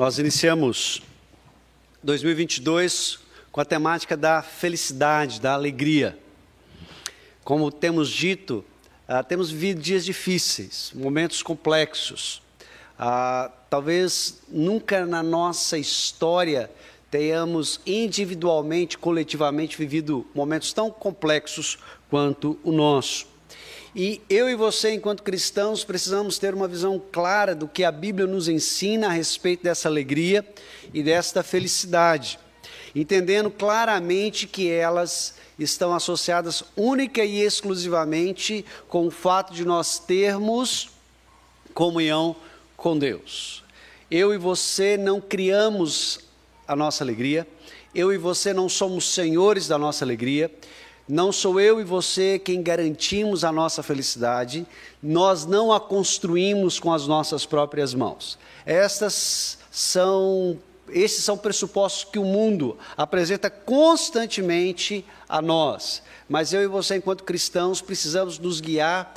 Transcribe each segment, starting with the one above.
Nós iniciamos 2022 com a temática da felicidade, da alegria. Como temos dito, uh, temos vivido dias difíceis, momentos complexos. Uh, talvez nunca na nossa história tenhamos individualmente, coletivamente vivido momentos tão complexos quanto o nosso. E eu e você, enquanto cristãos, precisamos ter uma visão clara do que a Bíblia nos ensina a respeito dessa alegria e desta felicidade, entendendo claramente que elas estão associadas única e exclusivamente com o fato de nós termos comunhão com Deus. Eu e você não criamos a nossa alegria, eu e você não somos senhores da nossa alegria, não sou eu e você quem garantimos a nossa felicidade, nós não a construímos com as nossas próprias mãos. Estas são esses são pressupostos que o mundo apresenta constantemente a nós. Mas eu e você, enquanto cristãos, precisamos nos guiar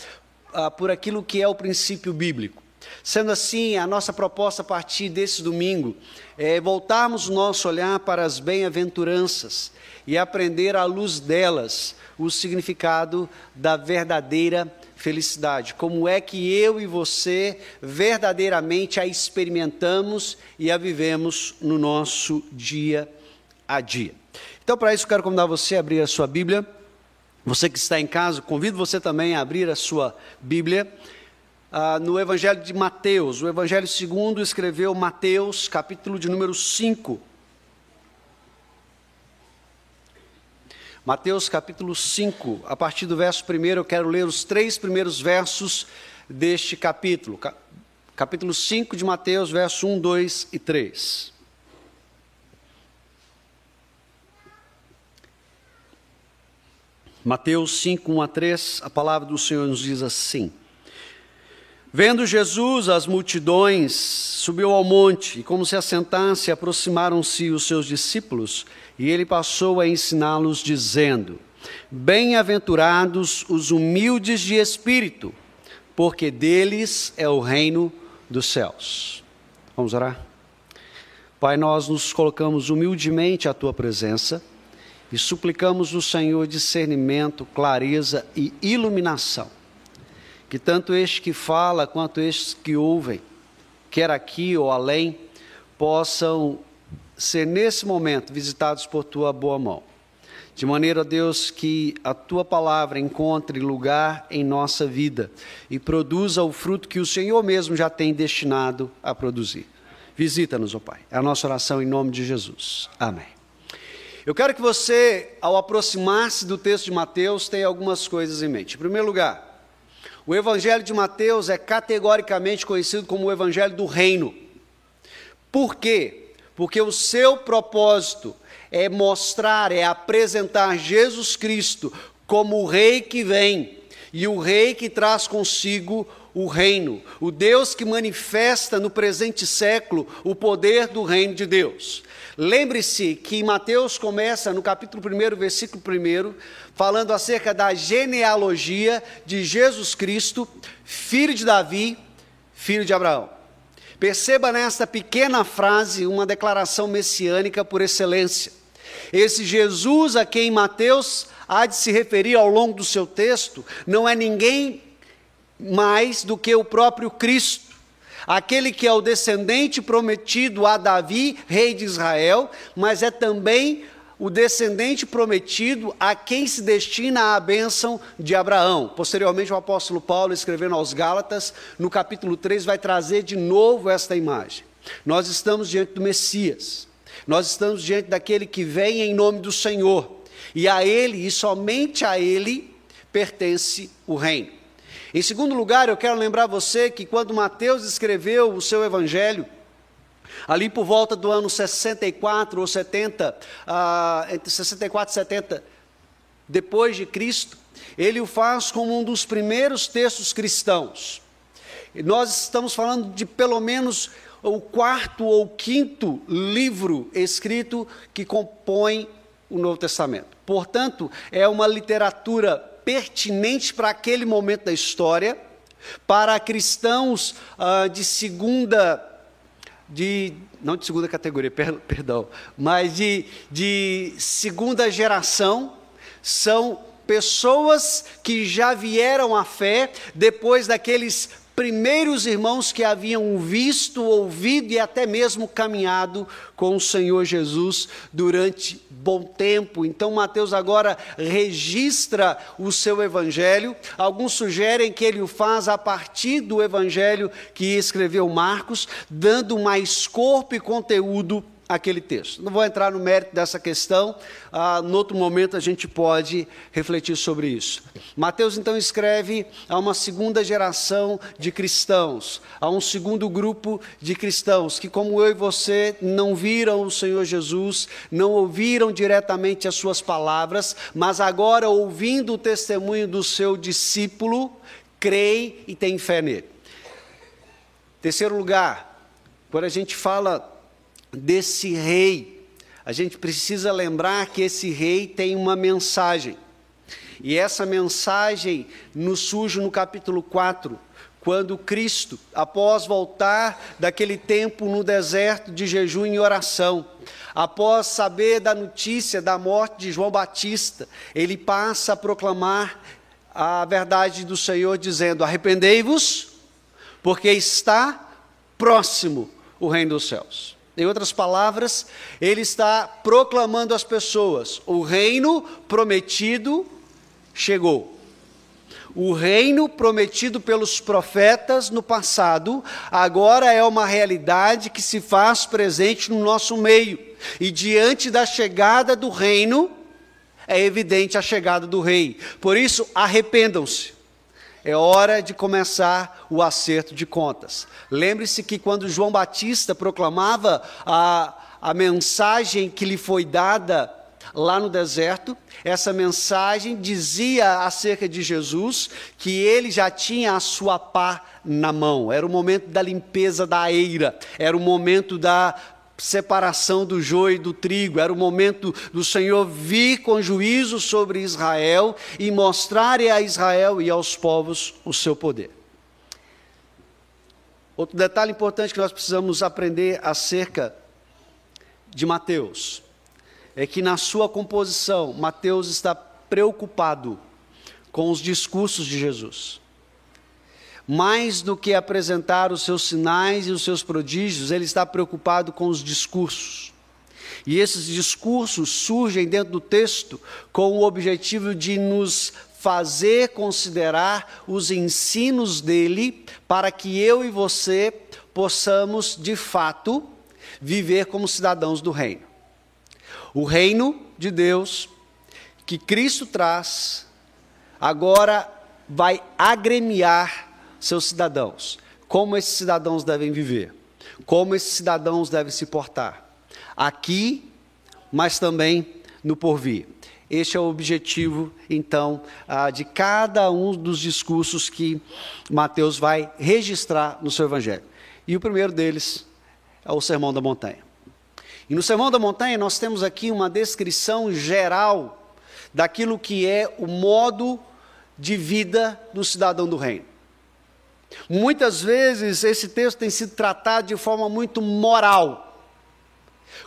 ah, por aquilo que é o princípio bíblico. Sendo assim, a nossa proposta a partir desse domingo é voltarmos o nosso olhar para as bem-aventuranças e aprender à luz delas o significado da verdadeira felicidade. Como é que eu e você verdadeiramente a experimentamos e a vivemos no nosso dia a dia. Então, para isso, quero convidar você a abrir a sua Bíblia. Você que está em casa, convido você também a abrir a sua Bíblia. Ah, no Evangelho de Mateus, o Evangelho segundo escreveu Mateus, capítulo de número 5. Mateus capítulo 5, a partir do verso 1, eu quero ler os três primeiros versos deste capítulo. Capítulo 5 de Mateus, verso 1, 2 e 3. Mateus 5, 1 a 3, a palavra do Senhor nos diz assim: Vendo Jesus as multidões, subiu ao monte, e como se assentasse, aproximaram-se os seus discípulos, e ele passou a ensiná-los, dizendo: Bem-aventurados os humildes de espírito, porque deles é o reino dos céus. Vamos orar? Pai, nós nos colocamos humildemente à tua presença e suplicamos o Senhor discernimento, clareza e iluminação que tanto este que fala quanto estes que ouvem, quer aqui ou além, possam ser nesse momento visitados por tua boa mão. De maneira, Deus, que a tua palavra encontre lugar em nossa vida e produza o fruto que o Senhor mesmo já tem destinado a produzir. Visita-nos, ó Pai. É a nossa oração em nome de Jesus. Amém. Eu quero que você, ao aproximar-se do texto de Mateus, tenha algumas coisas em mente. Em primeiro lugar, o Evangelho de Mateus é categoricamente conhecido como o Evangelho do Reino. Por quê? Porque o seu propósito é mostrar, é apresentar Jesus Cristo como o Rei que vem e o Rei que traz consigo o reino, o Deus que manifesta no presente século o poder do reino de Deus. Lembre-se que Mateus começa no capítulo 1, versículo 1, falando acerca da genealogia de Jesus Cristo, filho de Davi, filho de Abraão. Perceba nesta pequena frase uma declaração messiânica por excelência. Esse Jesus a quem Mateus há de se referir ao longo do seu texto não é ninguém mais do que o próprio Cristo aquele que é o descendente prometido a Davi, rei de Israel, mas é também o descendente prometido a quem se destina a bênção de Abraão. Posteriormente, o apóstolo Paulo, escrevendo aos Gálatas, no capítulo 3, vai trazer de novo esta imagem. Nós estamos diante do Messias, nós estamos diante daquele que vem em nome do Senhor, e a ele, e somente a ele, pertence o reino. Em segundo lugar, eu quero lembrar você que quando Mateus escreveu o seu evangelho, ali por volta do ano 64 ou 70, ah, entre 64 e 70 depois de Cristo, ele o faz como um dos primeiros textos cristãos. E nós estamos falando de pelo menos o quarto ou quinto livro escrito que compõe o Novo Testamento. Portanto, é uma literatura pertinente para aquele momento da história, para cristãos ah, de segunda de, não de segunda categoria, per, perdão, mas de, de segunda geração, são pessoas que já vieram à fé depois daqueles primeiros irmãos que haviam visto, ouvido e até mesmo caminhado com o Senhor Jesus durante bom tempo. Então, Mateus agora registra o seu evangelho. Alguns sugerem que ele o faz a partir do evangelho que escreveu Marcos, dando mais corpo e conteúdo aquele texto. Não vou entrar no mérito dessa questão, ah, no outro momento a gente pode refletir sobre isso. Mateus então escreve a uma segunda geração de cristãos, a um segundo grupo de cristãos que, como eu e você, não viram o Senhor Jesus, não ouviram diretamente as suas palavras, mas agora, ouvindo o testemunho do seu discípulo, creem e têm fé nele. Terceiro lugar, quando a gente fala desse rei, a gente precisa lembrar que esse rei tem uma mensagem. E essa mensagem nos surge no capítulo 4, quando Cristo, após voltar daquele tempo no deserto de jejum e oração, após saber da notícia da morte de João Batista, ele passa a proclamar a verdade do Senhor, dizendo: Arrependei-vos, porque está próximo o reino dos céus. Em outras palavras, ele está proclamando às pessoas: o reino prometido chegou. O reino prometido pelos profetas no passado, agora é uma realidade que se faz presente no nosso meio. E diante da chegada do reino, é evidente a chegada do rei. Por isso, arrependam-se. É hora de começar o acerto de contas. Lembre-se que quando João Batista proclamava a, a mensagem que lhe foi dada lá no deserto, essa mensagem dizia acerca de Jesus que ele já tinha a sua pá na mão. Era o momento da limpeza da eira, era o momento da separação do joio e do trigo, era o momento do Senhor vir com juízo sobre Israel e mostrar a Israel e aos povos o seu poder. Outro detalhe importante que nós precisamos aprender acerca de Mateus é que na sua composição, Mateus está preocupado com os discursos de Jesus mais do que apresentar os seus sinais e os seus prodígios, ele está preocupado com os discursos. E esses discursos surgem dentro do texto com o objetivo de nos fazer considerar os ensinos dele, para que eu e você possamos, de fato, viver como cidadãos do reino. O reino de Deus que Cristo traz, agora vai agremiar seus cidadãos, como esses cidadãos devem viver, como esses cidadãos devem se portar, aqui, mas também no porvir. Este é o objetivo, então, ah, de cada um dos discursos que Mateus vai registrar no seu Evangelho. E o primeiro deles é o Sermão da Montanha. E no Sermão da Montanha nós temos aqui uma descrição geral daquilo que é o modo de vida do cidadão do reino. Muitas vezes esse texto tem sido tratado de forma muito moral,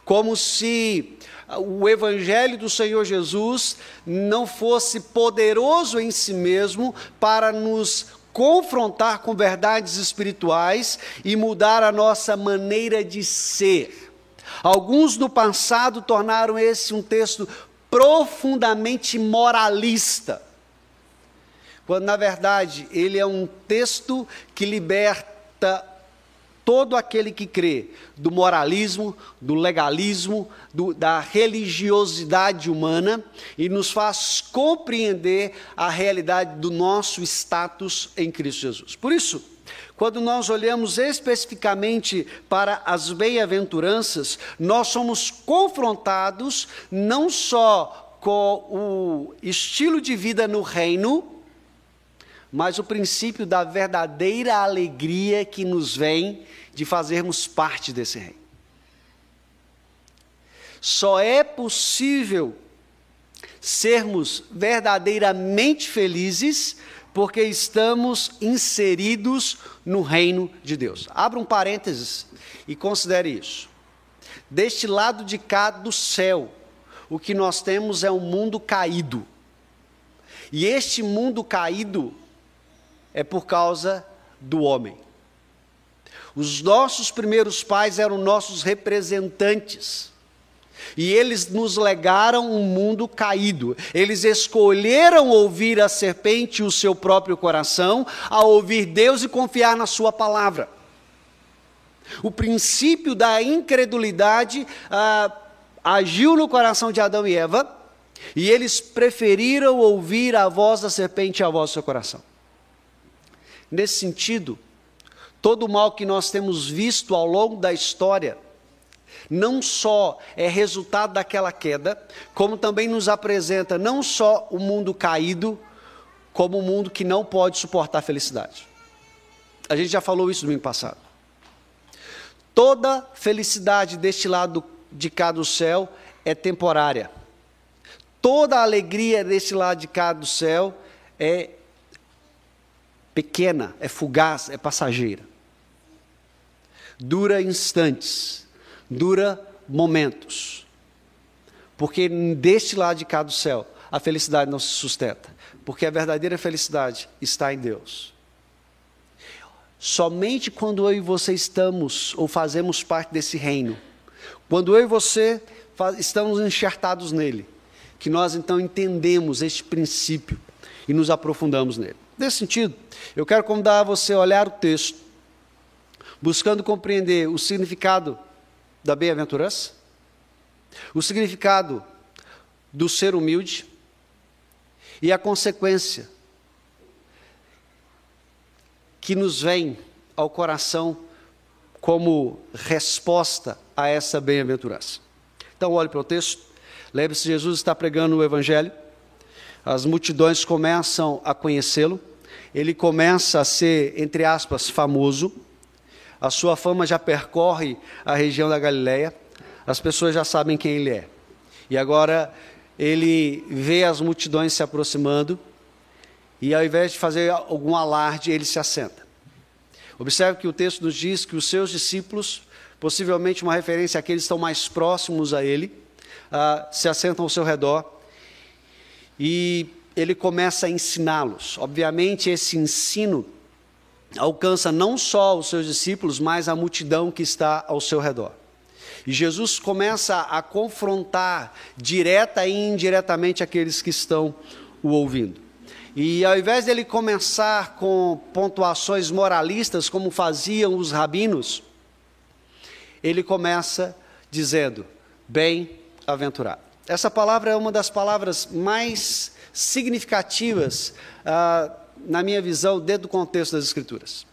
como se o Evangelho do Senhor Jesus não fosse poderoso em si mesmo para nos confrontar com verdades espirituais e mudar a nossa maneira de ser. Alguns no passado tornaram esse um texto profundamente moralista quando na verdade ele é um texto que liberta todo aquele que crê do moralismo, do legalismo, do, da religiosidade humana e nos faz compreender a realidade do nosso status em Cristo Jesus. Por isso, quando nós olhamos especificamente para as bem-aventuranças, nós somos confrontados não só com o estilo de vida no reino, mas o princípio da verdadeira alegria que nos vem de fazermos parte desse reino. Só é possível sermos verdadeiramente felizes porque estamos inseridos no reino de Deus. Abra um parênteses e considere isso. Deste lado de cá do céu, o que nós temos é um mundo caído. E este mundo caído é por causa do homem. Os nossos primeiros pais eram nossos representantes. E eles nos legaram um mundo caído. Eles escolheram ouvir a serpente e o seu próprio coração, a ouvir Deus e confiar na Sua palavra. O princípio da incredulidade ah, agiu no coração de Adão e Eva, e eles preferiram ouvir a voz da serpente a voz do seu coração. Nesse sentido, todo o mal que nós temos visto ao longo da história, não só é resultado daquela queda, como também nos apresenta não só o mundo caído, como um mundo que não pode suportar a felicidade. A gente já falou isso no ano passado. Toda felicidade deste lado de cá do céu é temporária. Toda alegria deste lado de cá do céu é pequena, é fugaz, é passageira. Dura instantes dura momentos. Porque deste lado de cá do céu, a felicidade não se sustenta. Porque a verdadeira felicidade está em Deus. Somente quando eu e você estamos ou fazemos parte desse reino, quando eu e você estamos enxertados nele, que nós então entendemos este princípio e nos aprofundamos nele. Nesse sentido, eu quero convidar você a olhar o texto, buscando compreender o significado da bem-aventurança, o significado do ser humilde e a consequência que nos vem ao coração como resposta a essa bem-aventurança. Então, olhe para o texto. Lembre-se, Jesus está pregando o Evangelho. As multidões começam a conhecê-lo. Ele começa a ser, entre aspas, famoso. A sua fama já percorre a região da Galileia, as pessoas já sabem quem ele é. E agora ele vê as multidões se aproximando e ao invés de fazer algum alarde, ele se assenta. Observe que o texto nos diz que os seus discípulos, possivelmente uma referência àqueles que estão mais próximos a ele, uh, se assentam ao seu redor e ele começa a ensiná-los. Obviamente, esse ensino alcança não só os seus discípulos, mas a multidão que está ao seu redor. E Jesus começa a confrontar direta e indiretamente aqueles que estão o ouvindo. E ao invés dele começar com pontuações moralistas, como faziam os rabinos, ele começa dizendo: bem-aventurado. Essa palavra é uma das palavras mais significativas. Uh, na minha visão, dentro do contexto das Escrituras.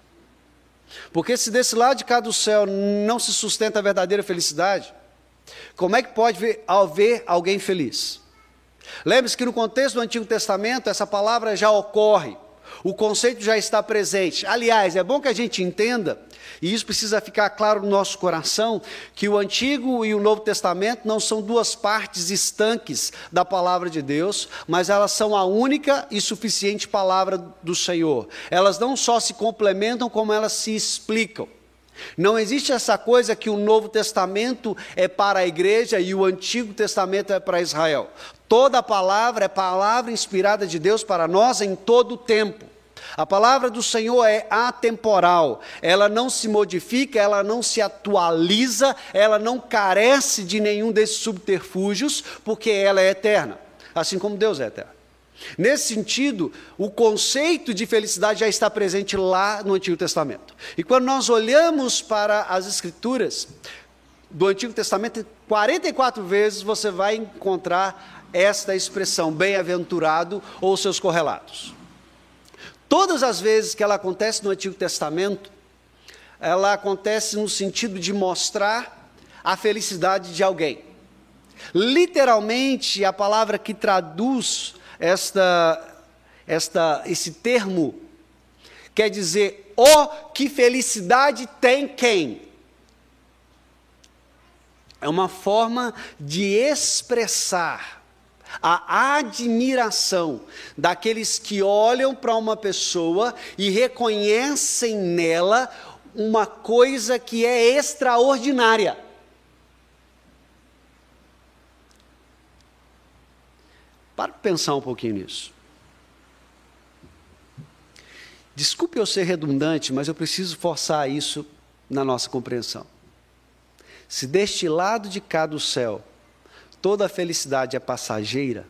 Porque se desse lado de cá do céu não se sustenta a verdadeira felicidade, como é que pode ver, ver alguém feliz? Lembre-se que no contexto do Antigo Testamento, essa palavra já ocorre, o conceito já está presente. Aliás, é bom que a gente entenda e isso precisa ficar claro no nosso coração, que o Antigo e o Novo Testamento não são duas partes estanques da palavra de Deus, mas elas são a única e suficiente palavra do Senhor. Elas não só se complementam, como elas se explicam. Não existe essa coisa que o Novo Testamento é para a igreja e o Antigo Testamento é para Israel. Toda palavra é palavra inspirada de Deus para nós em todo o tempo. A palavra do Senhor é atemporal, ela não se modifica, ela não se atualiza, ela não carece de nenhum desses subterfúgios, porque ela é eterna, assim como Deus é eterno. Nesse sentido, o conceito de felicidade já está presente lá no Antigo Testamento. E quando nós olhamos para as Escrituras do Antigo Testamento, 44 vezes você vai encontrar esta expressão, bem-aventurado ou seus correlatos. Todas as vezes que ela acontece no Antigo Testamento, ela acontece no sentido de mostrar a felicidade de alguém. Literalmente, a palavra que traduz esta, esta, esse termo quer dizer: oh, que felicidade tem quem? É uma forma de expressar a admiração daqueles que olham para uma pessoa e reconhecem nela uma coisa que é extraordinária. Para pensar um pouquinho nisso. Desculpe eu ser redundante, mas eu preciso forçar isso na nossa compreensão. Se deste lado de cá do céu toda felicidade é passageira,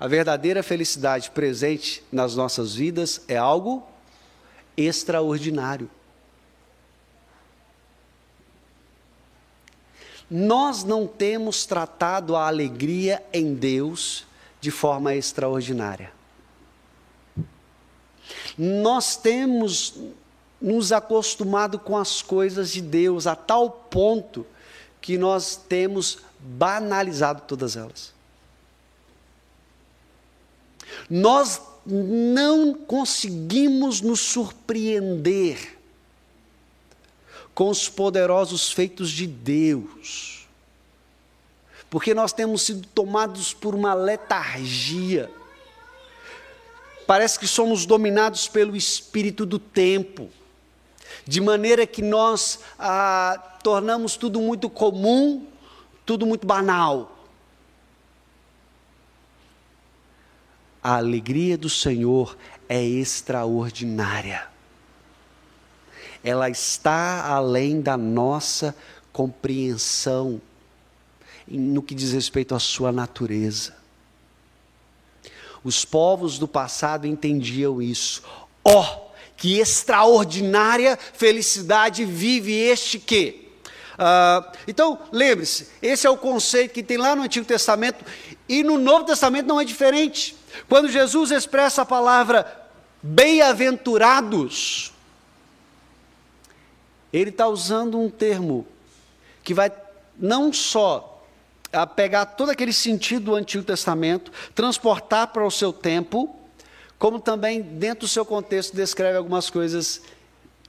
a verdadeira felicidade presente nas nossas vidas é algo extraordinário. Nós não temos tratado a alegria em Deus de forma extraordinária. Nós temos nos acostumado com as coisas de Deus a tal ponto que nós temos banalizado todas elas. Nós não conseguimos nos surpreender com os poderosos feitos de Deus, porque nós temos sido tomados por uma letargia. Parece que somos dominados pelo espírito do tempo, de maneira que nós ah, tornamos tudo muito comum, tudo muito banal. A alegria do Senhor é extraordinária. Ela está além da nossa compreensão no que diz respeito à sua natureza. Os povos do passado entendiam isso. Ó, oh, que extraordinária felicidade vive este que? Uh, então, lembre-se, esse é o conceito que tem lá no Antigo Testamento e no Novo Testamento não é diferente. Quando Jesus expressa a palavra bem-aventurados, ele está usando um termo que vai não só pegar todo aquele sentido do Antigo Testamento, transportar para o seu tempo, como também, dentro do seu contexto, descreve algumas coisas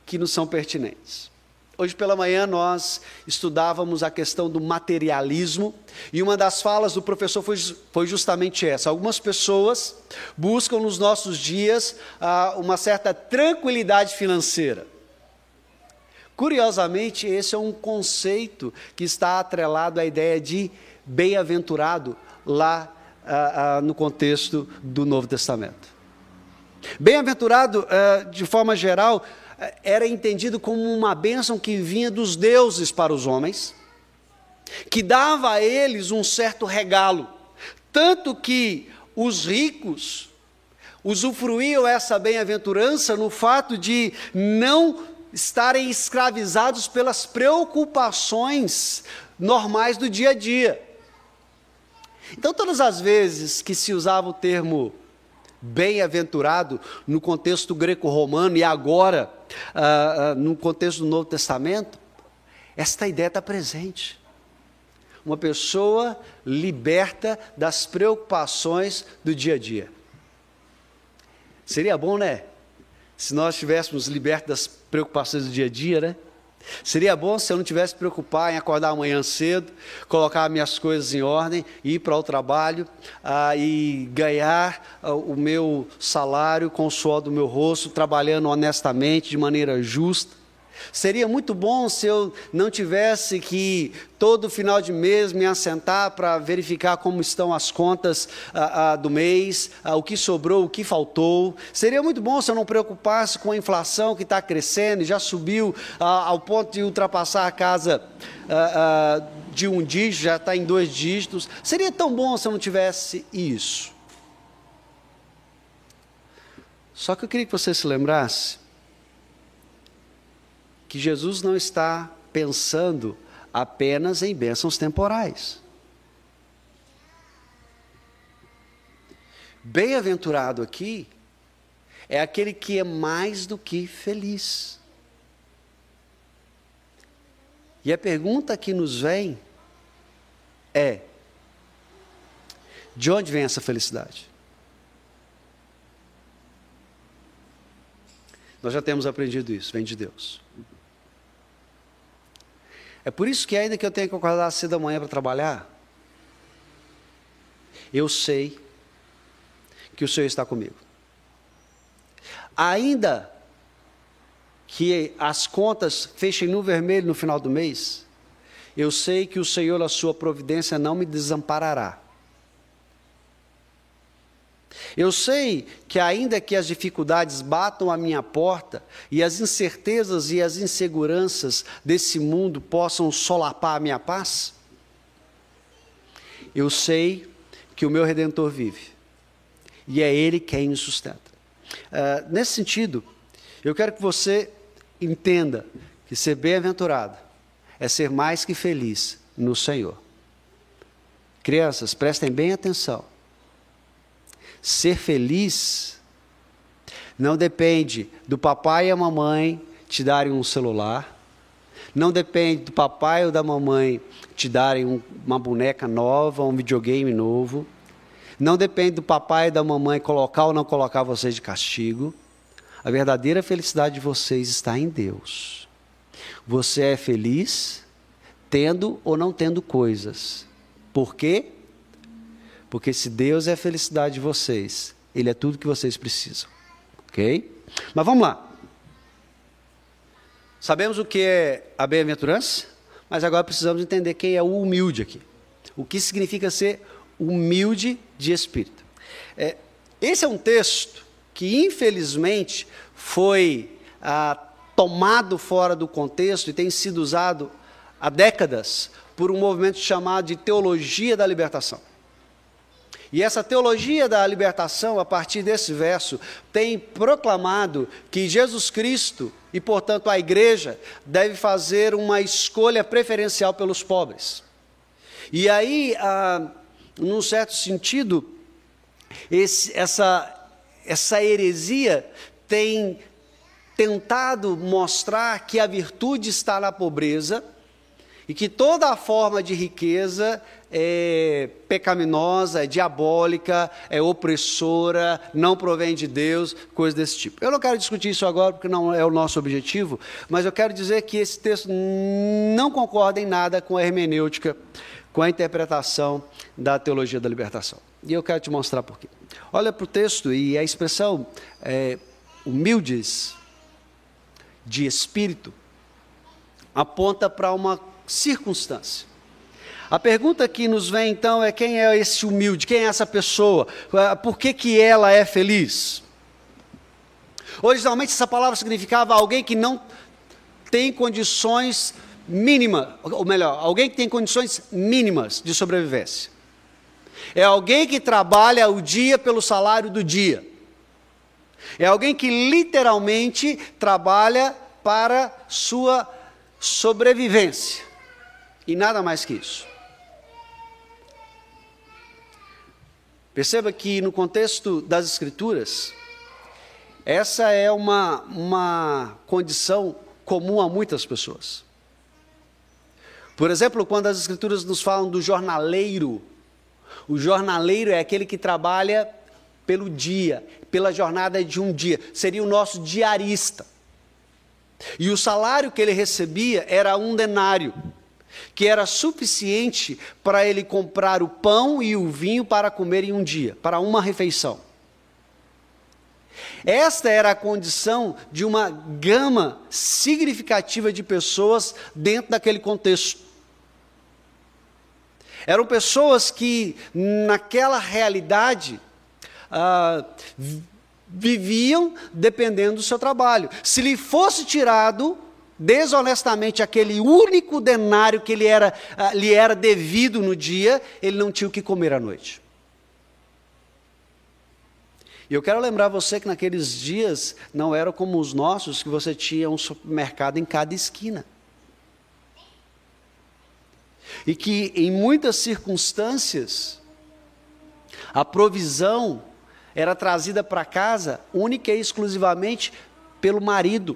que nos são pertinentes. Hoje pela manhã nós estudávamos a questão do materialismo e uma das falas do professor foi, foi justamente essa. Algumas pessoas buscam nos nossos dias ah, uma certa tranquilidade financeira. Curiosamente, esse é um conceito que está atrelado à ideia de bem-aventurado lá ah, ah, no contexto do Novo Testamento. Bem-aventurado, ah, de forma geral, era entendido como uma bênção que vinha dos deuses para os homens, que dava a eles um certo regalo, tanto que os ricos usufruíam essa bem-aventurança no fato de não estarem escravizados pelas preocupações normais do dia a dia. Então, todas as vezes que se usava o termo bem-aventurado no contexto greco-romano e agora uh, uh, no contexto do Novo Testamento, esta ideia está presente. Uma pessoa liberta das preocupações do dia a dia. Seria bom, né? Se nós estivéssemos libertos das preocupações do dia a dia, né? Seria bom se eu não tivesse preocupar em acordar amanhã cedo, colocar minhas coisas em ordem, ir para o trabalho ah, e ganhar ah, o meu salário com o suor do meu rosto, trabalhando honestamente, de maneira justa. Seria muito bom se eu não tivesse que todo final de mês me assentar para verificar como estão as contas ah, ah, do mês, ah, o que sobrou, o que faltou. Seria muito bom se eu não preocupasse com a inflação que está crescendo e já subiu ao ponto de ultrapassar a casa de um dígito, já está em dois dígitos. Seria tão bom se eu não tivesse isso. Só que eu queria que você se lembrasse que Jesus não está pensando apenas em bênçãos temporais. Bem-aventurado aqui é aquele que é mais do que feliz. E a pergunta que nos vem é: de onde vem essa felicidade? Nós já temos aprendido isso, vem de Deus. É por isso que ainda que eu tenha que acordar cedo da manhã para trabalhar, eu sei que o Senhor está comigo. Ainda que as contas fechem no vermelho no final do mês, eu sei que o Senhor, a sua providência, não me desamparará. Eu sei que, ainda que as dificuldades batam à minha porta e as incertezas e as inseguranças desse mundo possam solapar a minha paz, eu sei que o meu redentor vive e é Ele quem me sustenta. Uh, nesse sentido, eu quero que você entenda que ser bem-aventurado é ser mais que feliz no Senhor. Crianças, prestem bem atenção. Ser feliz não depende do papai e a mamãe te darem um celular, não depende do papai ou da mamãe te darem um, uma boneca nova, um videogame novo, não depende do papai e da mamãe colocar ou não colocar vocês de castigo. A verdadeira felicidade de vocês está em Deus. Você é feliz tendo ou não tendo coisas. Por quê? Porque se Deus é a felicidade de vocês, Ele é tudo que vocês precisam. Ok? Mas vamos lá. Sabemos o que é a bem-aventurança, mas agora precisamos entender quem é o humilde aqui. O que significa ser humilde de espírito. É, esse é um texto que, infelizmente, foi ah, tomado fora do contexto e tem sido usado há décadas por um movimento chamado de teologia da libertação. E essa teologia da libertação, a partir desse verso, tem proclamado que Jesus Cristo e, portanto, a igreja deve fazer uma escolha preferencial pelos pobres. E aí, ah, num certo sentido, esse, essa, essa heresia tem tentado mostrar que a virtude está na pobreza e que toda a forma de riqueza é pecaminosa, é diabólica, é opressora, não provém de Deus, coisas desse tipo. Eu não quero discutir isso agora porque não é o nosso objetivo, mas eu quero dizer que esse texto não concorda em nada com a hermenêutica, com a interpretação da teologia da libertação. E eu quero te mostrar por quê. Olha para o texto e a expressão é, humildes de espírito aponta para uma circunstância. A pergunta que nos vem então é quem é esse humilde, quem é essa pessoa, ah, por que, que ela é feliz? Originalmente essa palavra significava alguém que não tem condições mínimas, ou melhor, alguém que tem condições mínimas de sobrevivência. É alguém que trabalha o dia pelo salário do dia. É alguém que literalmente trabalha para sua sobrevivência. E nada mais que isso. Perceba que no contexto das Escrituras, essa é uma, uma condição comum a muitas pessoas. Por exemplo, quando as Escrituras nos falam do jornaleiro, o jornaleiro é aquele que trabalha pelo dia, pela jornada de um dia, seria o nosso diarista. E o salário que ele recebia era um denário que era suficiente para ele comprar o pão e o vinho para comer em um dia, para uma refeição. Esta era a condição de uma gama significativa de pessoas dentro daquele contexto. Eram pessoas que, naquela realidade, ah, viviam dependendo do seu trabalho. Se lhe fosse tirado desonestamente aquele único denário que lhe era, uh, lhe era devido no dia, ele não tinha o que comer à noite. E eu quero lembrar você que naqueles dias não era como os nossos, que você tinha um supermercado em cada esquina. E que em muitas circunstâncias, a provisão era trazida para casa única e exclusivamente pelo marido.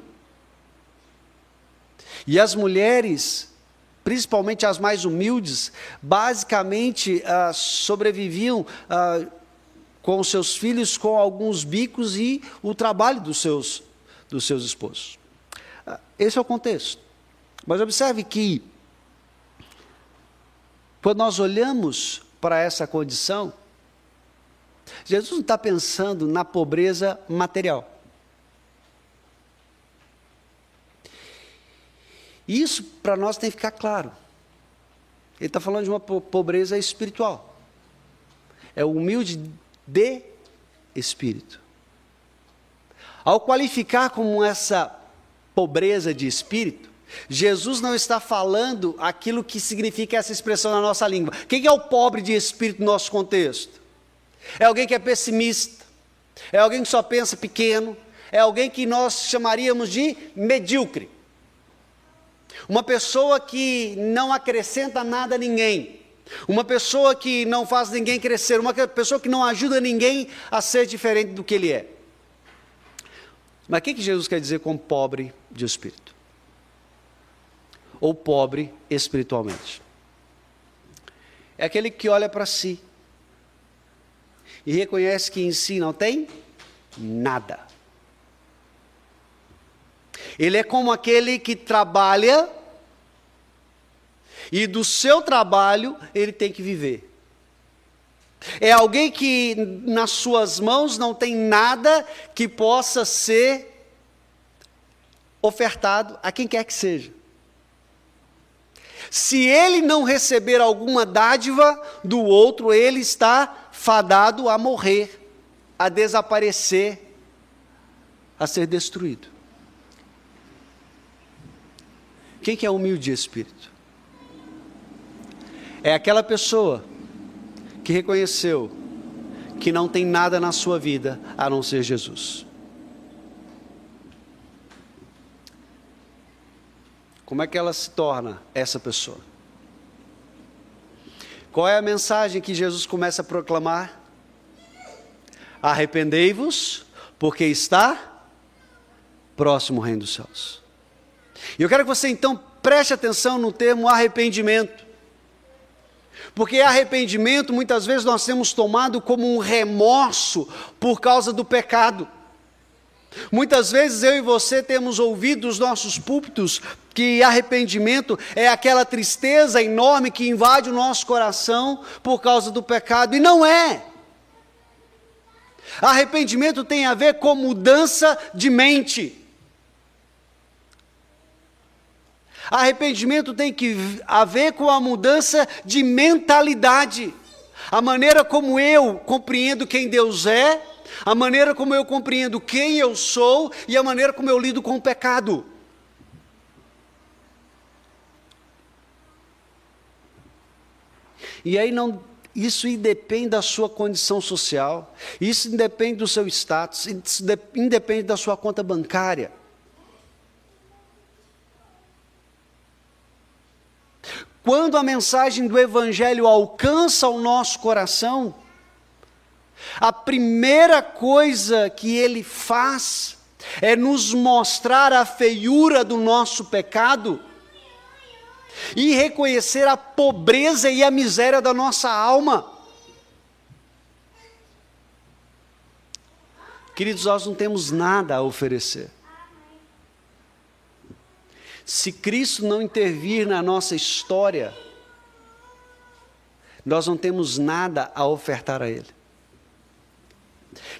E as mulheres, principalmente as mais humildes, basicamente ah, sobreviviam ah, com seus filhos com alguns bicos e o trabalho dos seus, dos seus esposos. Ah, esse é o contexto. Mas observe que, quando nós olhamos para essa condição, Jesus não está pensando na pobreza material. Isso para nós tem que ficar claro. Ele está falando de uma pobreza espiritual. É humilde de espírito. Ao qualificar como essa pobreza de espírito, Jesus não está falando aquilo que significa essa expressão na nossa língua. Quem é o pobre de espírito no nosso contexto? É alguém que é pessimista, é alguém que só pensa pequeno, é alguém que nós chamaríamos de medíocre. Uma pessoa que não acrescenta nada a ninguém. Uma pessoa que não faz ninguém crescer. Uma pessoa que não ajuda ninguém a ser diferente do que ele é. Mas o que, Jesus quer dizer com pobre de espírito? Ou pobre espiritualmente? É aquele que olha para si e reconhece que em si não tem nada. Ele é como aquele que trabalha e do seu trabalho ele tem que viver. É alguém que nas suas mãos não tem nada que possa ser ofertado a quem quer que seja. Se ele não receber alguma dádiva do outro, ele está fadado a morrer, a desaparecer, a ser destruído. Quem que é humilde de espírito? É aquela pessoa que reconheceu que não tem nada na sua vida a não ser Jesus. Como é que ela se torna essa pessoa? Qual é a mensagem que Jesus começa a proclamar? Arrependei-vos, porque está próximo o reino dos céus. E eu quero que você então preste atenção no termo arrependimento. Porque arrependimento muitas vezes nós temos tomado como um remorso por causa do pecado. Muitas vezes eu e você temos ouvido dos nossos púlpitos que arrependimento é aquela tristeza enorme que invade o nosso coração por causa do pecado, e não é. Arrependimento tem a ver com mudança de mente. Arrependimento tem que a ver com a mudança de mentalidade. A maneira como eu compreendo quem Deus é, a maneira como eu compreendo quem eu sou e a maneira como eu lido com o pecado. E aí não, isso independe da sua condição social, isso independe do seu status, isso independe da sua conta bancária. Quando a mensagem do Evangelho alcança o nosso coração, a primeira coisa que ele faz é nos mostrar a feiura do nosso pecado e reconhecer a pobreza e a miséria da nossa alma. Queridos, nós não temos nada a oferecer. Se Cristo não intervir na nossa história, nós não temos nada a ofertar a Ele.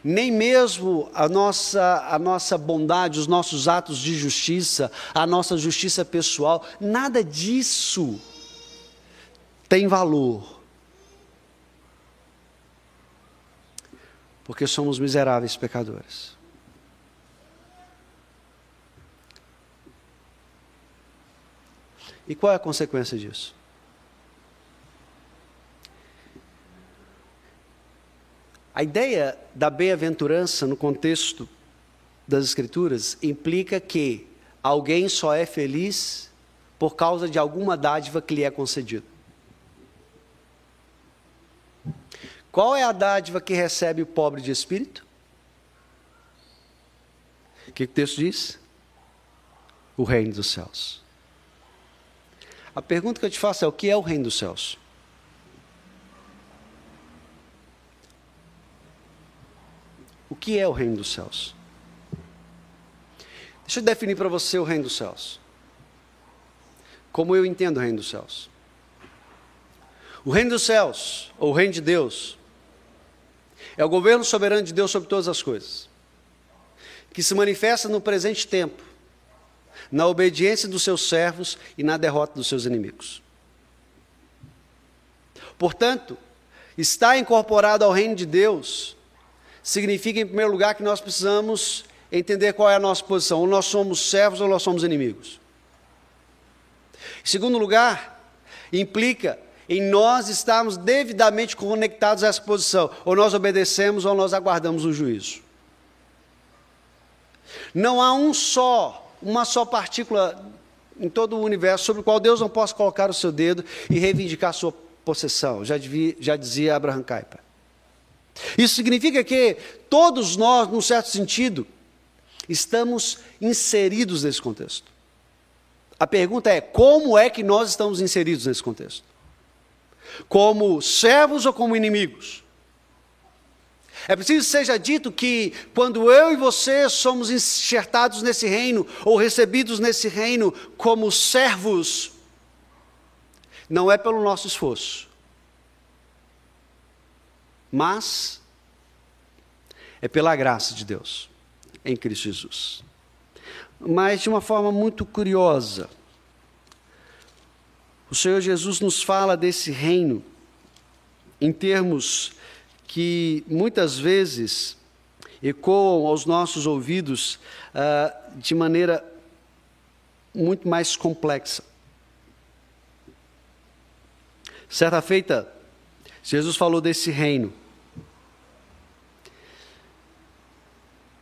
Nem mesmo a nossa, a nossa bondade, os nossos atos de justiça, a nossa justiça pessoal, nada disso tem valor. Porque somos miseráveis pecadores. E qual é a consequência disso? A ideia da bem-aventurança no contexto das Escrituras implica que alguém só é feliz por causa de alguma dádiva que lhe é concedida. Qual é a dádiva que recebe o pobre de espírito? O que o texto diz? O reino dos céus. A pergunta que eu te faço é: o que é o reino dos céus? O que é o reino dos céus? Deixa eu definir para você o reino dos céus. Como eu entendo o reino dos céus. O reino dos céus, ou o reino de Deus, é o governo soberano de Deus sobre todas as coisas, que se manifesta no presente tempo, na obediência dos seus servos e na derrota dos seus inimigos. Portanto, estar incorporado ao reino de Deus significa, em primeiro lugar, que nós precisamos entender qual é a nossa posição: ou nós somos servos ou nós somos inimigos. Em segundo lugar, implica em nós estarmos devidamente conectados a essa posição, ou nós obedecemos ou nós aguardamos o juízo. Não há um só, uma só partícula em todo o universo sobre o qual Deus não possa colocar o seu dedo e reivindicar sua possessão, já, já dizia Abraham Kuyper. Isso significa que todos nós, num certo sentido, estamos inseridos nesse contexto. A pergunta é: como é que nós estamos inseridos nesse contexto? Como servos ou como inimigos? É preciso que seja dito que quando eu e você somos enxertados nesse reino, ou recebidos nesse reino como servos, não é pelo nosso esforço, mas é pela graça de Deus em Cristo Jesus. Mas de uma forma muito curiosa, o Senhor Jesus nos fala desse reino em termos que muitas vezes ecoam aos nossos ouvidos uh, de maneira muito mais complexa. Certa feita, Jesus falou desse reino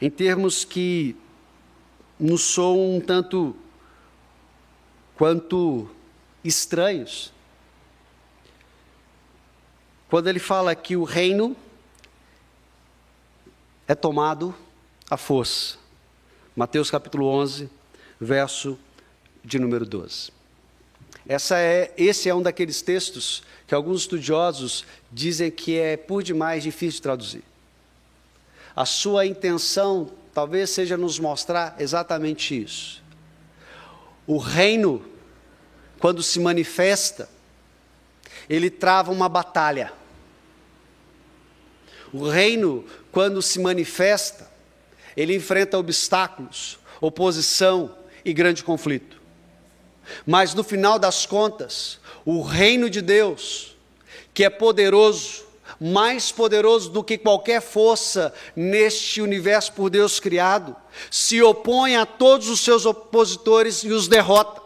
em termos que nos soam um tanto quanto estranhos. Quando ele fala que o reino é tomado à força. Mateus capítulo 11, verso de número 12. Essa é, esse é um daqueles textos que alguns estudiosos dizem que é por demais difícil de traduzir. A sua intenção talvez seja nos mostrar exatamente isso. O reino, quando se manifesta, ele trava uma batalha. O reino, quando se manifesta, ele enfrenta obstáculos, oposição e grande conflito. Mas no final das contas, o reino de Deus, que é poderoso, mais poderoso do que qualquer força neste universo por Deus criado, se opõe a todos os seus opositores e os derrota.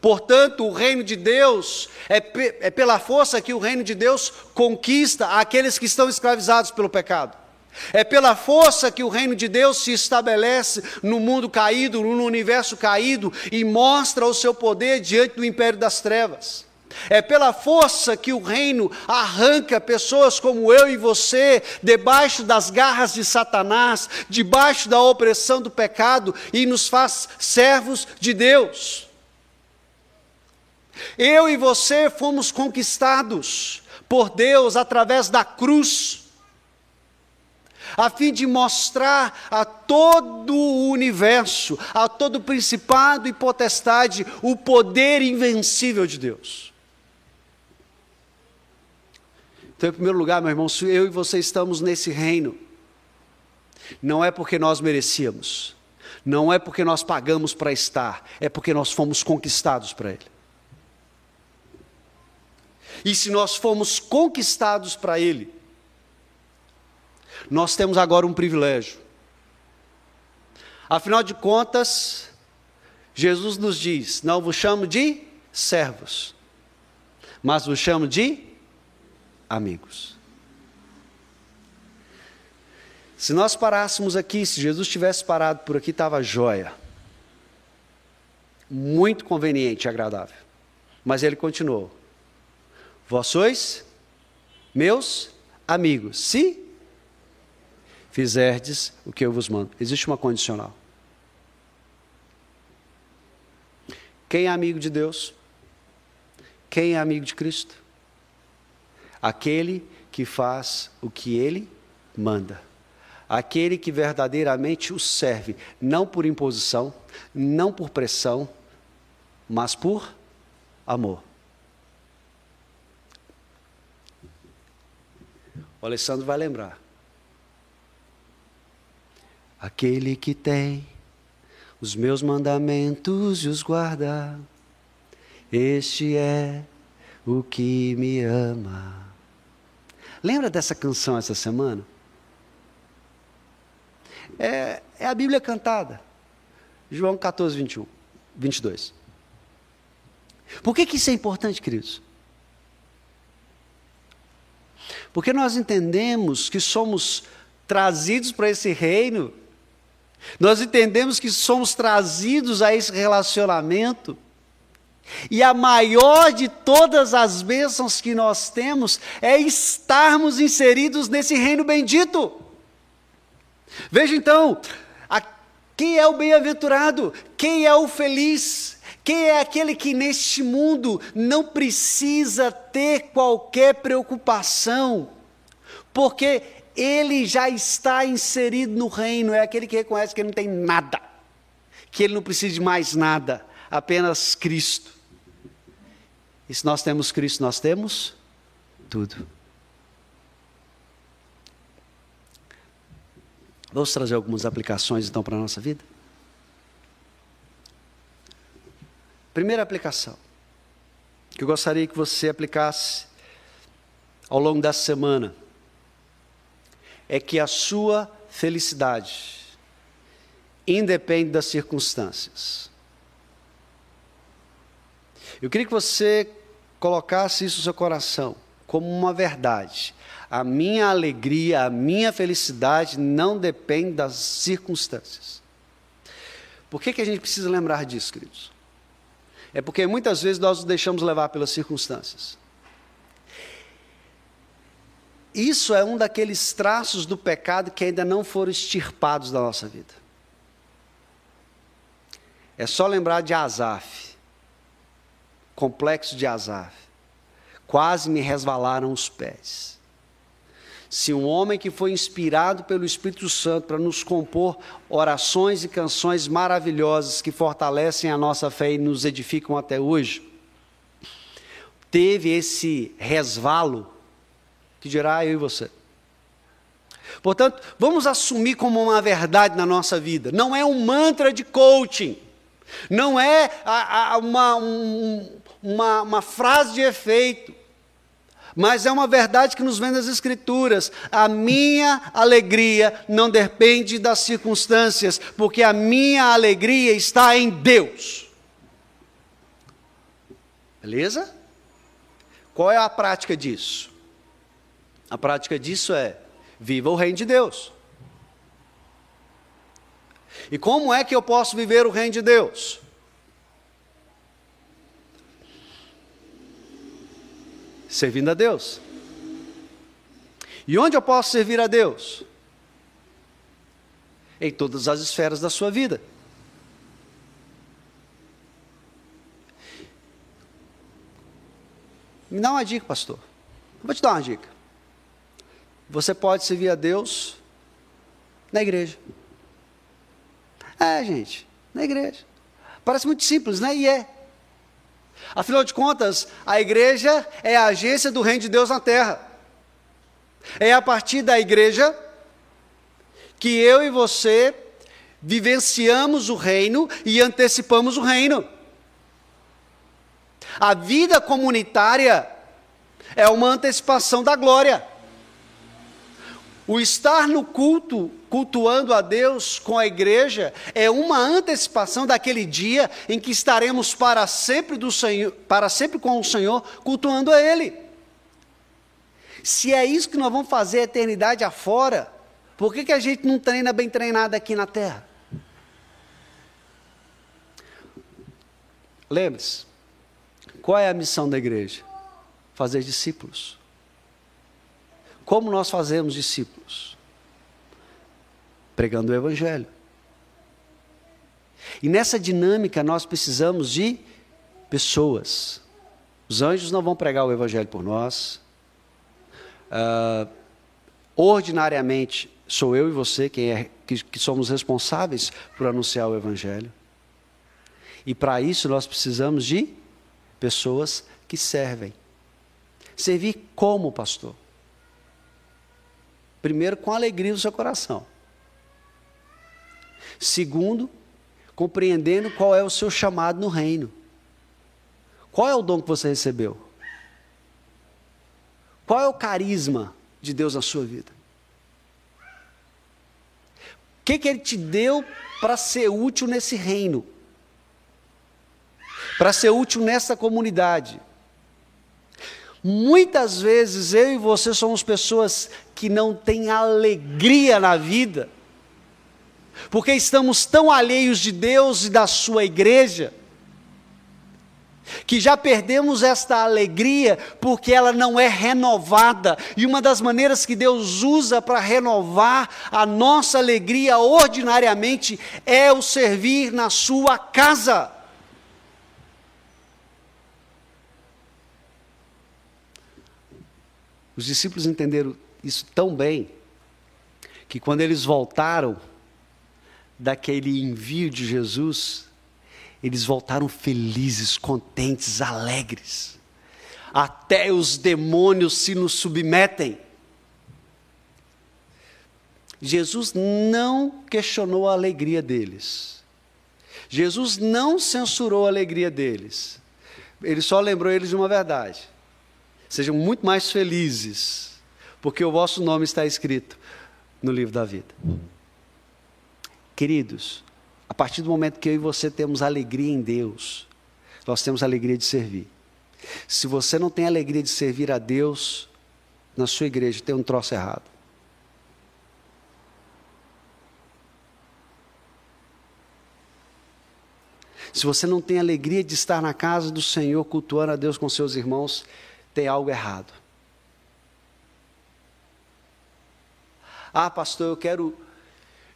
Portanto, o reino de Deus é, é pela força que o reino de Deus conquista aqueles que estão escravizados pelo pecado. É pela força que o reino de Deus se estabelece no mundo caído, no universo caído e mostra o seu poder diante do império das trevas. É pela força que o reino arranca pessoas como eu e você debaixo das garras de Satanás, debaixo da opressão do pecado e nos faz servos de Deus. Eu e você fomos conquistados por Deus através da cruz a fim de mostrar a todo o universo, a todo principado e potestade, o poder invencível de Deus. Então, em primeiro lugar, meu irmão, se eu e você estamos nesse reino, não é porque nós merecíamos, não é porque nós pagamos para estar, é porque nós fomos conquistados para Ele. E se nós fomos conquistados para Ele, nós temos agora um privilégio. Afinal de contas, Jesus nos diz: não vos chamo de servos, mas vos chamo de amigos. Se nós parássemos aqui, se Jesus tivesse parado por aqui, estava jóia. Muito conveniente e agradável. Mas ele continuou: Vós sois meus amigos, se fizerdes o que eu vos mando. Existe uma condicional. Quem é amigo de Deus? Quem é amigo de Cristo? aquele que faz o que ele manda. Aquele que verdadeiramente o serve, não por imposição, não por pressão, mas por amor. O Alessandro vai lembrar. Aquele que tem os meus mandamentos e os guarda, este é o que me ama. Lembra dessa canção essa semana? É, é a Bíblia cantada. João 14, 21, 22. Por que, que isso é importante, queridos? Porque nós entendemos que somos trazidos para esse reino, nós entendemos que somos trazidos a esse relacionamento, e a maior de todas as bênçãos que nós temos é estarmos inseridos nesse reino bendito. Veja então, a, quem é o bem-aventurado? Quem é o feliz? Quem é aquele que neste mundo não precisa ter qualquer preocupação? Porque ele já está inserido no reino, é aquele que reconhece que ele não tem nada, que ele não precisa de mais nada, apenas Cristo. E se nós temos Cristo, nós temos tudo. Vamos trazer algumas aplicações então para a nossa vida? Primeira aplicação, que eu gostaria que você aplicasse ao longo dessa semana, é que a sua felicidade independe das circunstâncias. Eu queria que você colocasse isso no seu coração como uma verdade. A minha alegria, a minha felicidade não depende das circunstâncias. Por que, que a gente precisa lembrar disso, queridos? É porque muitas vezes nós nos deixamos levar pelas circunstâncias. Isso é um daqueles traços do pecado que ainda não foram extirpados da nossa vida. É só lembrar de Asaf, complexo de Asaf. Quase me resvalaram os pés. Se um homem que foi inspirado pelo Espírito Santo para nos compor orações e canções maravilhosas que fortalecem a nossa fé e nos edificam até hoje, teve esse resvalo, que dirá eu e você. Portanto, vamos assumir como uma verdade na nossa vida. Não é um mantra de coaching. Não é uma, um, uma, uma frase de efeito. Mas é uma verdade que nos vem das Escrituras. A minha alegria não depende das circunstâncias, porque a minha alegria está em Deus. Beleza? Qual é a prática disso? A prática disso é: viva o reino de Deus. E como é que eu posso viver o reino de Deus? Servindo a Deus. E onde eu posso servir a Deus? Em todas as esferas da sua vida. Me dá uma dica, pastor. Vou te dar uma dica. Você pode servir a Deus na igreja. É, gente, na igreja. Parece muito simples, né? E é. Afinal de contas, a igreja é a agência do reino de Deus na terra. É a partir da igreja que eu e você vivenciamos o reino e antecipamos o reino. A vida comunitária é uma antecipação da glória. O estar no culto, cultuando a Deus com a igreja, é uma antecipação daquele dia em que estaremos para sempre do Senhor, para sempre com o Senhor, cultuando a Ele. Se é isso que nós vamos fazer a eternidade afora, por que, que a gente não treina bem treinado aqui na terra? Lembre-se, qual é a missão da igreja? Fazer discípulos. Como nós fazemos discípulos? Pregando o Evangelho. E nessa dinâmica nós precisamos de pessoas. Os anjos não vão pregar o Evangelho por nós. Uh, ordinariamente, sou eu e você quem é, que, que somos responsáveis por anunciar o Evangelho. E para isso nós precisamos de pessoas que servem. Servir como pastor? Primeiro, com alegria no seu coração. Segundo, compreendendo qual é o seu chamado no reino. Qual é o dom que você recebeu? Qual é o carisma de Deus na sua vida? O que, que Ele te deu para ser útil nesse reino? Para ser útil nessa comunidade? Muitas vezes eu e você somos pessoas que não têm alegria na vida, porque estamos tão alheios de Deus e da Sua igreja, que já perdemos esta alegria porque ela não é renovada. E uma das maneiras que Deus usa para renovar a nossa alegria ordinariamente é o servir na Sua casa. Os discípulos entenderam isso tão bem que quando eles voltaram daquele envio de Jesus, eles voltaram felizes, contentes, alegres. Até os demônios se nos submetem. Jesus não questionou a alegria deles. Jesus não censurou a alegria deles. Ele só lembrou eles de uma verdade Sejam muito mais felizes, porque o vosso nome está escrito no livro da vida. Queridos, a partir do momento que eu e você temos alegria em Deus, nós temos alegria de servir. Se você não tem alegria de servir a Deus na sua igreja, tem um troço errado. Se você não tem alegria de estar na casa do Senhor, cultuando a Deus com seus irmãos, tem algo errado. Ah, pastor, eu quero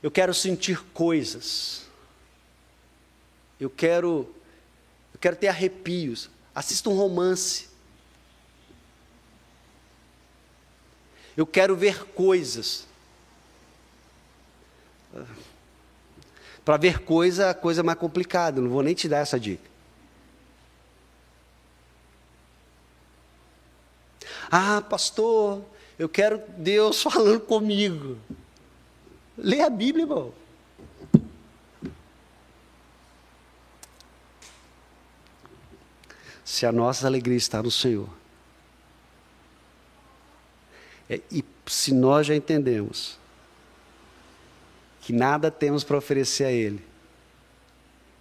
eu quero sentir coisas. Eu quero eu quero ter arrepios. Assista um romance. Eu quero ver coisas. Para ver coisa, a coisa é mais complicada, não vou nem te dar essa dica. Ah, pastor, eu quero Deus falando comigo. Lê a Bíblia, irmão. Se a nossa alegria está no Senhor, é, e se nós já entendemos que nada temos para oferecer a Ele,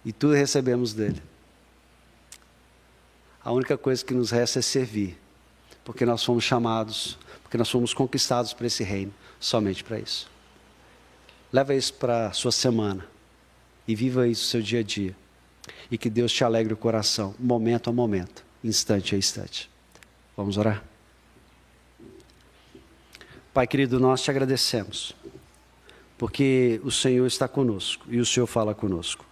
e tudo recebemos dele, a única coisa que nos resta é servir porque nós fomos chamados, porque nós fomos conquistados para esse reino, somente para isso. Leva isso para a sua semana e viva isso no seu dia a dia. E que Deus te alegre o coração, momento a momento, instante a instante. Vamos orar? Pai querido, nós te agradecemos, porque o Senhor está conosco e o Senhor fala conosco.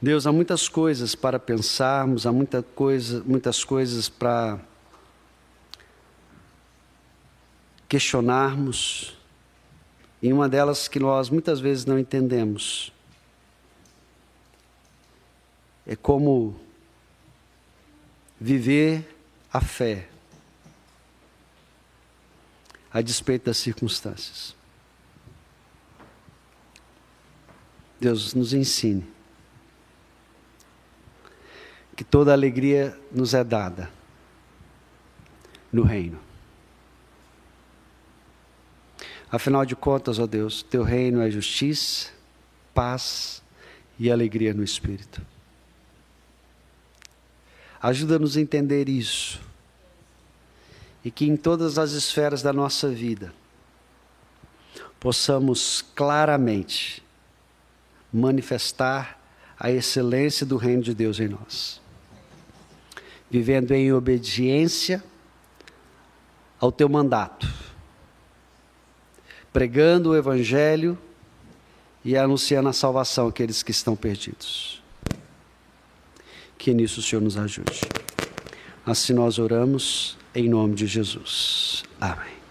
Deus, há muitas coisas para pensarmos, há muita coisa, muitas coisas para questionarmos, e uma delas que nós muitas vezes não entendemos é como viver a fé a despeito das circunstâncias. Deus nos ensine que toda alegria nos é dada no reino. Afinal de contas, ó Deus, teu reino é justiça, paz e alegria no espírito. Ajuda-nos a entender isso. E que em todas as esferas da nossa vida possamos claramente manifestar a excelência do reino de Deus em nós vivendo em obediência ao teu mandato, pregando o Evangelho e anunciando a salvação àqueles que estão perdidos. Que nisso o Senhor nos ajude. Assim nós oramos em nome de Jesus. Amém.